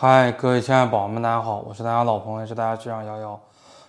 嗨，各位亲爱的宝宝们，大家好，我是大家老朋友，也是大家学长瑶瑶。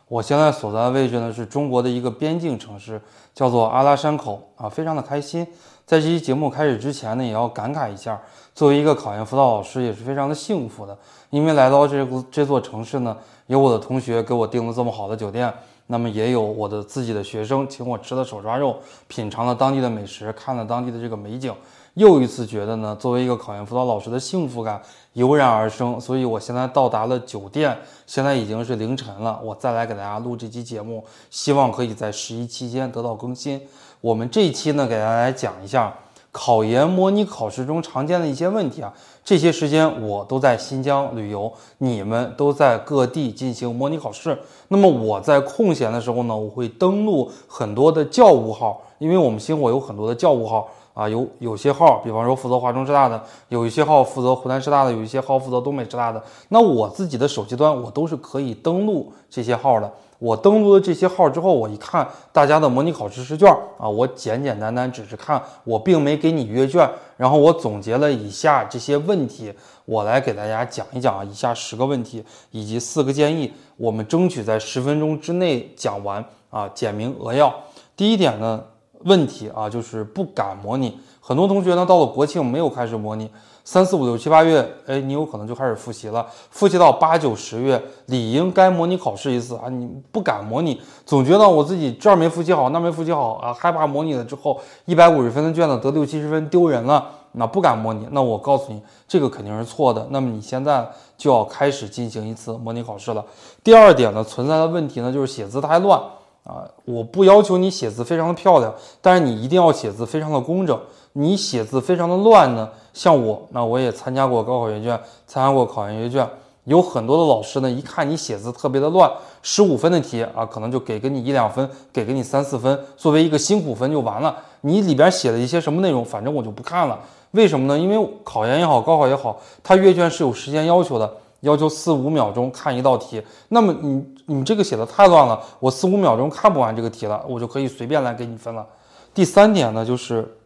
我现在所在的位置呢，是中国的一个边境城市，叫做阿拉山口啊，非常的开心。在这期节目开始之前呢，也要感慨一下，作为一个考研辅导老师，也是非常的幸福的，因为来到这个这座城市呢，有我的同学给我订了这么好的酒店，那么也有我的自己的学生请我吃了手抓肉，品尝了当地的美食，看了当地的这个美景。又一次觉得呢，作为一个考研辅导老师的幸福感油然而生，所以我现在到达了酒店，现在已经是凌晨了。我再来给大家录这期节目，希望可以在十一期间得到更新。我们这一期呢，给大家来讲一下考研模拟考试中常见的一些问题啊。这些时间我都在新疆旅游，你们都在各地进行模拟考试。那么我在空闲的时候呢，我会登录很多的教务号，因为我们星火有很多的教务号。啊，有有些号，比方说负责华中师大的，有一些号负责湖南师大的，有一些号负责东北师大的。那我自己的手机端，我都是可以登录这些号的。我登录了这些号之后，我一看大家的模拟考试试卷啊，我简简单单只是看，我并没给你阅卷。然后我总结了以下这些问题，我来给大家讲一讲啊，以下十个问题以及四个建议，我们争取在十分钟之内讲完啊，简明扼要。第一点呢。问题啊，就是不敢模拟。很多同学呢，到了国庆没有开始模拟，三四五六七八月，哎，你有可能就开始复习了。复习到八九十月，理应该模拟考试一次啊，你不敢模拟，总觉得我自己这儿没复习好，那没复习好啊，害怕模拟了之后一百五十分的卷子得六七十分丢人了，那不敢模拟。那我告诉你，这个肯定是错的。那么你现在就要开始进行一次模拟考试了。第二点呢，存在的问题呢，就是写字太乱。啊，我不要求你写字非常的漂亮，但是你一定要写字非常的工整。你写字非常的乱呢，像我，那我也参加过高考阅卷，参加过考研阅卷，有很多的老师呢，一看你写字特别的乱，十五分的题啊，可能就给给你一两分，给给你三四分，作为一个辛苦分就完了。你里边写了一些什么内容，反正我就不看了。为什么呢？因为考研也好，高考也好，它阅卷是有时间要求的。要求四五秒钟看一道题，那么你你这个写的太乱了，我四五秒钟看不完这个题了，我就可以随便来给你分了。第三点呢，就是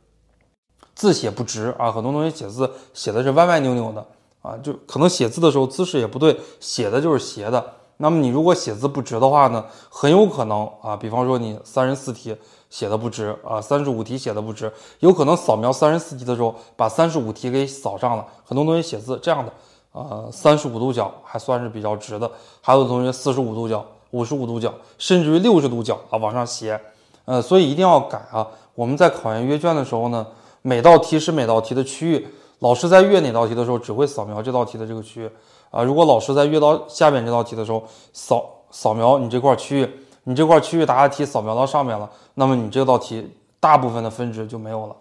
字写不直啊，很多同学写字写的是歪歪扭扭的啊，就可能写字的时候姿势也不对，写的就是斜的。那么你如果写字不直的话呢，很有可能啊，比方说你三十四题写的不直啊，三十五题写的不直，有可能扫描三十四题的时候把三十五题给扫上了。很多同学写字这样的。呃，三十五度角还算是比较直的，还有同学四十五度角、五十五度角，甚至于六十度角啊往上斜，呃，所以一定要改啊。我们在考研阅卷的时候呢，每道题是每道题的区域，老师在阅哪道题的时候，只会扫描这道题的这个区域啊。如果老师在阅到下面这道题的时候，扫扫描你这块区域，你这块区域答的题扫描到上面了，那么你这道题大部分的分值就没有了。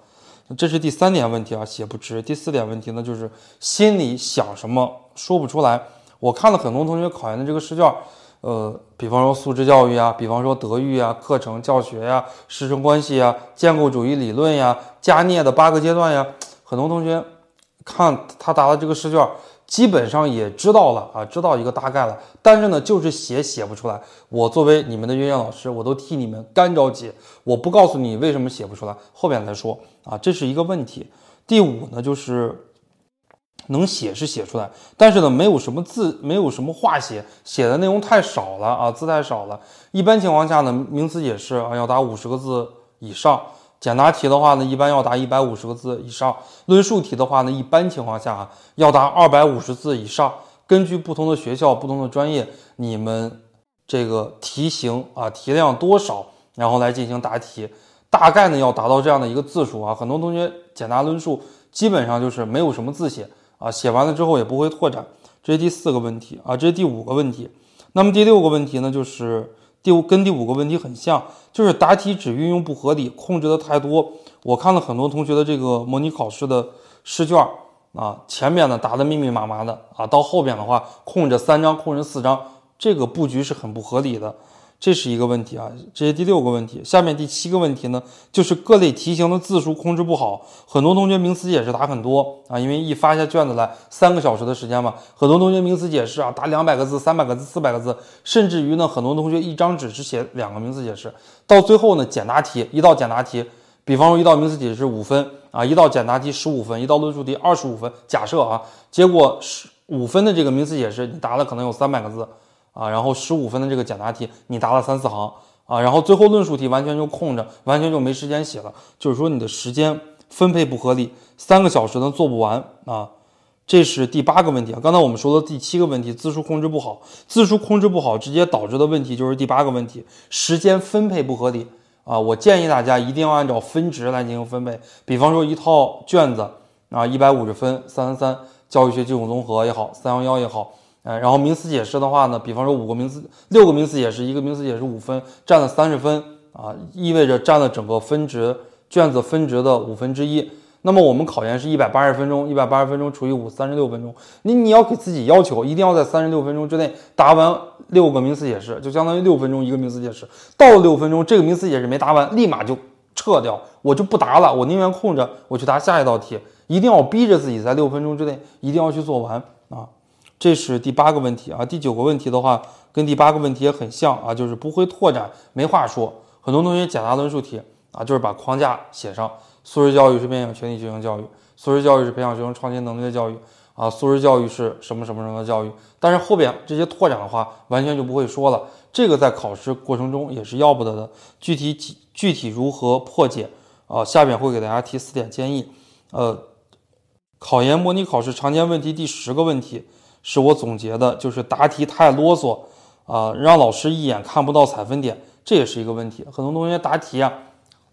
这是第三点问题啊，写不直。第四点问题呢，就是心里想什么说不出来。我看了很多同学考研的这个试卷，呃，比方说素质教育啊，比方说德育啊，课程教学呀，师生关系啊，建构主义理论呀，加涅的八个阶段呀，很多同学看他答的这个试卷。基本上也知道了啊，知道一个大概了，但是呢，就是写写不出来。我作为你们的阅卷老师，我都替你们干着急。我不告诉你为什么写不出来，后边再说啊，这是一个问题。第五呢，就是能写是写出来，但是呢，没有什么字，没有什么话写，写的内容太少了啊，字太少了。一般情况下呢，名词解释啊要答五十个字以上。简答题的话呢，一般要答一百五十个字以上；论述题的话呢，一般情况下啊要答二百五十字以上。根据不同的学校、不同的专业，你们这个题型啊题量多少，然后来进行答题，大概呢要达到这样的一个字数啊。很多同学简答论述基本上就是没有什么字写啊，写完了之后也不会拓展。这是第四个问题啊，这是第五个问题。那么第六个问题呢，就是。第五跟第五个问题很像，就是答题纸运用不合理，控制的太多。我看了很多同学的这个模拟考试的试卷啊，前面呢答的密密麻麻的啊，到后边的话空着三张，空着四张，这个布局是很不合理的。这是一个问题啊，这是第六个问题。下面第七个问题呢，就是各类题型的字数控制不好。很多同学名词解释答很多啊，因为一发下卷子来，三个小时的时间嘛，很多同学名词解释啊答两百个字、三百个字、四百个字，甚至于呢，很多同学一张纸只写两个名词解释。到最后呢，简答题一道简答题，比方说一道名词解释五分啊，一道简答题十五分，一道论述题二十五分。假设啊，结果是五分的这个名词解释，你答了可能有三百个字啊，然后十五分的这个简答题，你答了三四行啊，然后最后论述题完全就空着，完全就没时间写了，就是说你的时间分配不合理，三个小时呢做不完啊。这是第八个问题啊，刚才我们说的第七个问题，字数控制不好，字数控制不好，直接导致的问题就是第八个问题，时间分配不合理啊。我建议大家一定要按照分值来进行分配，比方说一套卷子啊，一百五十分，三三三，教育学基础综合也好，三幺幺也好，哎，然后名词解释的话呢，比方说五个名词，六个名词解释，一个名词解释五分，占了三十分啊，意味着占了整个分值卷子分值的五分之一。那么我们考研是一百八十分钟，一百八十分钟除以五，三十六分钟。你你要给自己要求，一定要在三十六分钟之内答完六个名词解释，就相当于六分钟一个名词解释。到了六分钟，这个名词解释没答完，立马就撤掉，我就不答了，我宁愿空着，我去答下一道题。一定要逼着自己在六分钟之内一定要去做完！这是第八个问题啊。第九个问题的话，跟第八个问题也很像啊，就是不会拓展，没话说。很多同学简答论述题啊，就是把框架写上。素质教育是面向全体学生教育，素质教育是培养学生创新能力的教育啊，素质教育是什么什么什么的教育？但是后边这些拓展的话，完全就不会说了。这个在考试过程中也是要不得的。具体具具体如何破解啊？下面会给大家提四点建议。呃，考研模拟考试常见问题第十个问题是我总结的，就是答题太啰嗦啊，让老师一眼看不到采分点，这也是一个问题。很多同学答题啊。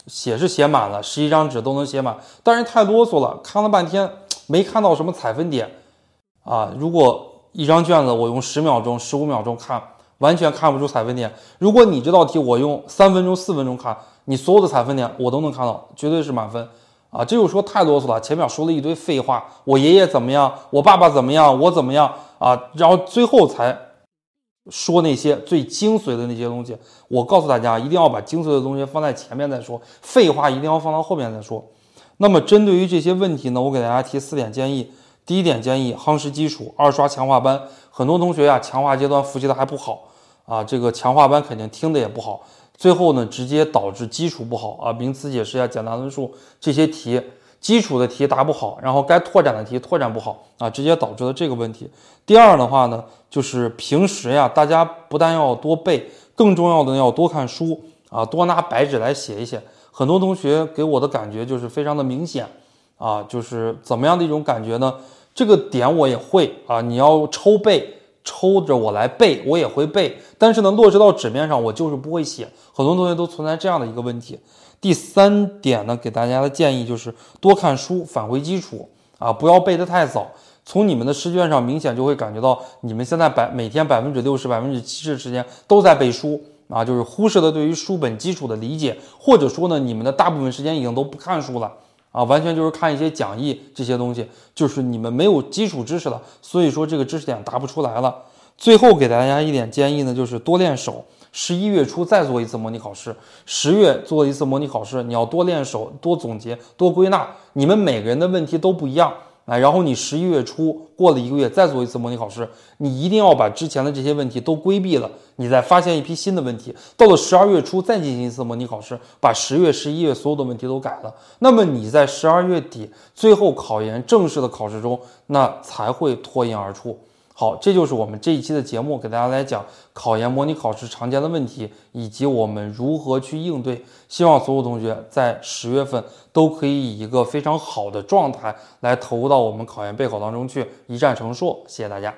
写是写满了，十一张纸都能写满，但是太啰嗦了，看了半天没看到什么采分点啊！如果一张卷子我用十秒钟、十五秒钟看，完全看不出采分点。如果你这道题我用三分钟、四分钟看，你所有的采分点我都能看到，绝对是满分啊！这就说太啰嗦了，前面说了一堆废话，我爷爷怎么样，我爸爸怎么样，我怎么样啊，然后最后才。说那些最精髓的那些东西，我告诉大家，一定要把精髓的东西放在前面再说，废话一定要放到后面再说。那么针对于这些问题呢，我给大家提四点建议。第一点建议，夯实基础，二刷强化班。很多同学呀，强化阶段复习的还不好啊，这个强化班肯定听的也不好，最后呢，直接导致基础不好啊，名词解释呀、简答论述这些题。基础的题答不好，然后该拓展的题拓展不好啊，直接导致了这个问题。第二的话呢，就是平时呀，大家不但要多背，更重要的要多看书啊，多拿白纸来写一写。很多同学给我的感觉就是非常的明显啊，就是怎么样的一种感觉呢？这个点我也会啊，你要抽背，抽着我来背，我也会背，但是呢，落实到纸面上，我就是不会写。很多同学都存在这样的一个问题。第三点呢，给大家的建议就是多看书，返回基础啊，不要背得太早。从你们的试卷上明显就会感觉到，你们现在百每天百分之六十、百分之七十时间都在背书啊，就是忽视了对于书本基础的理解，或者说呢，你们的大部分时间已经都不看书了啊，完全就是看一些讲义这些东西，就是你们没有基础知识了，所以说这个知识点答不出来了。最后给大家一点建议呢，就是多练手。十一月初再做一次模拟考试，十月做一次模拟考试，你要多练手，多总结，多归纳。你们每个人的问题都不一样，哎，然后你十一月初过了一个月再做一次模拟考试，你一定要把之前的这些问题都规避了，你再发现一批新的问题。到了十二月初再进行一次模拟考试，把十月、十一月所有的问题都改了，那么你在十二月底最后考研正式的考试中，那才会脱颖而出。好，这就是我们这一期的节目，给大家来讲考研模拟考试常见的问题，以及我们如何去应对。希望所有同学在十月份都可以以一个非常好的状态来投入到我们考研备考当中去，一战成硕。谢谢大家。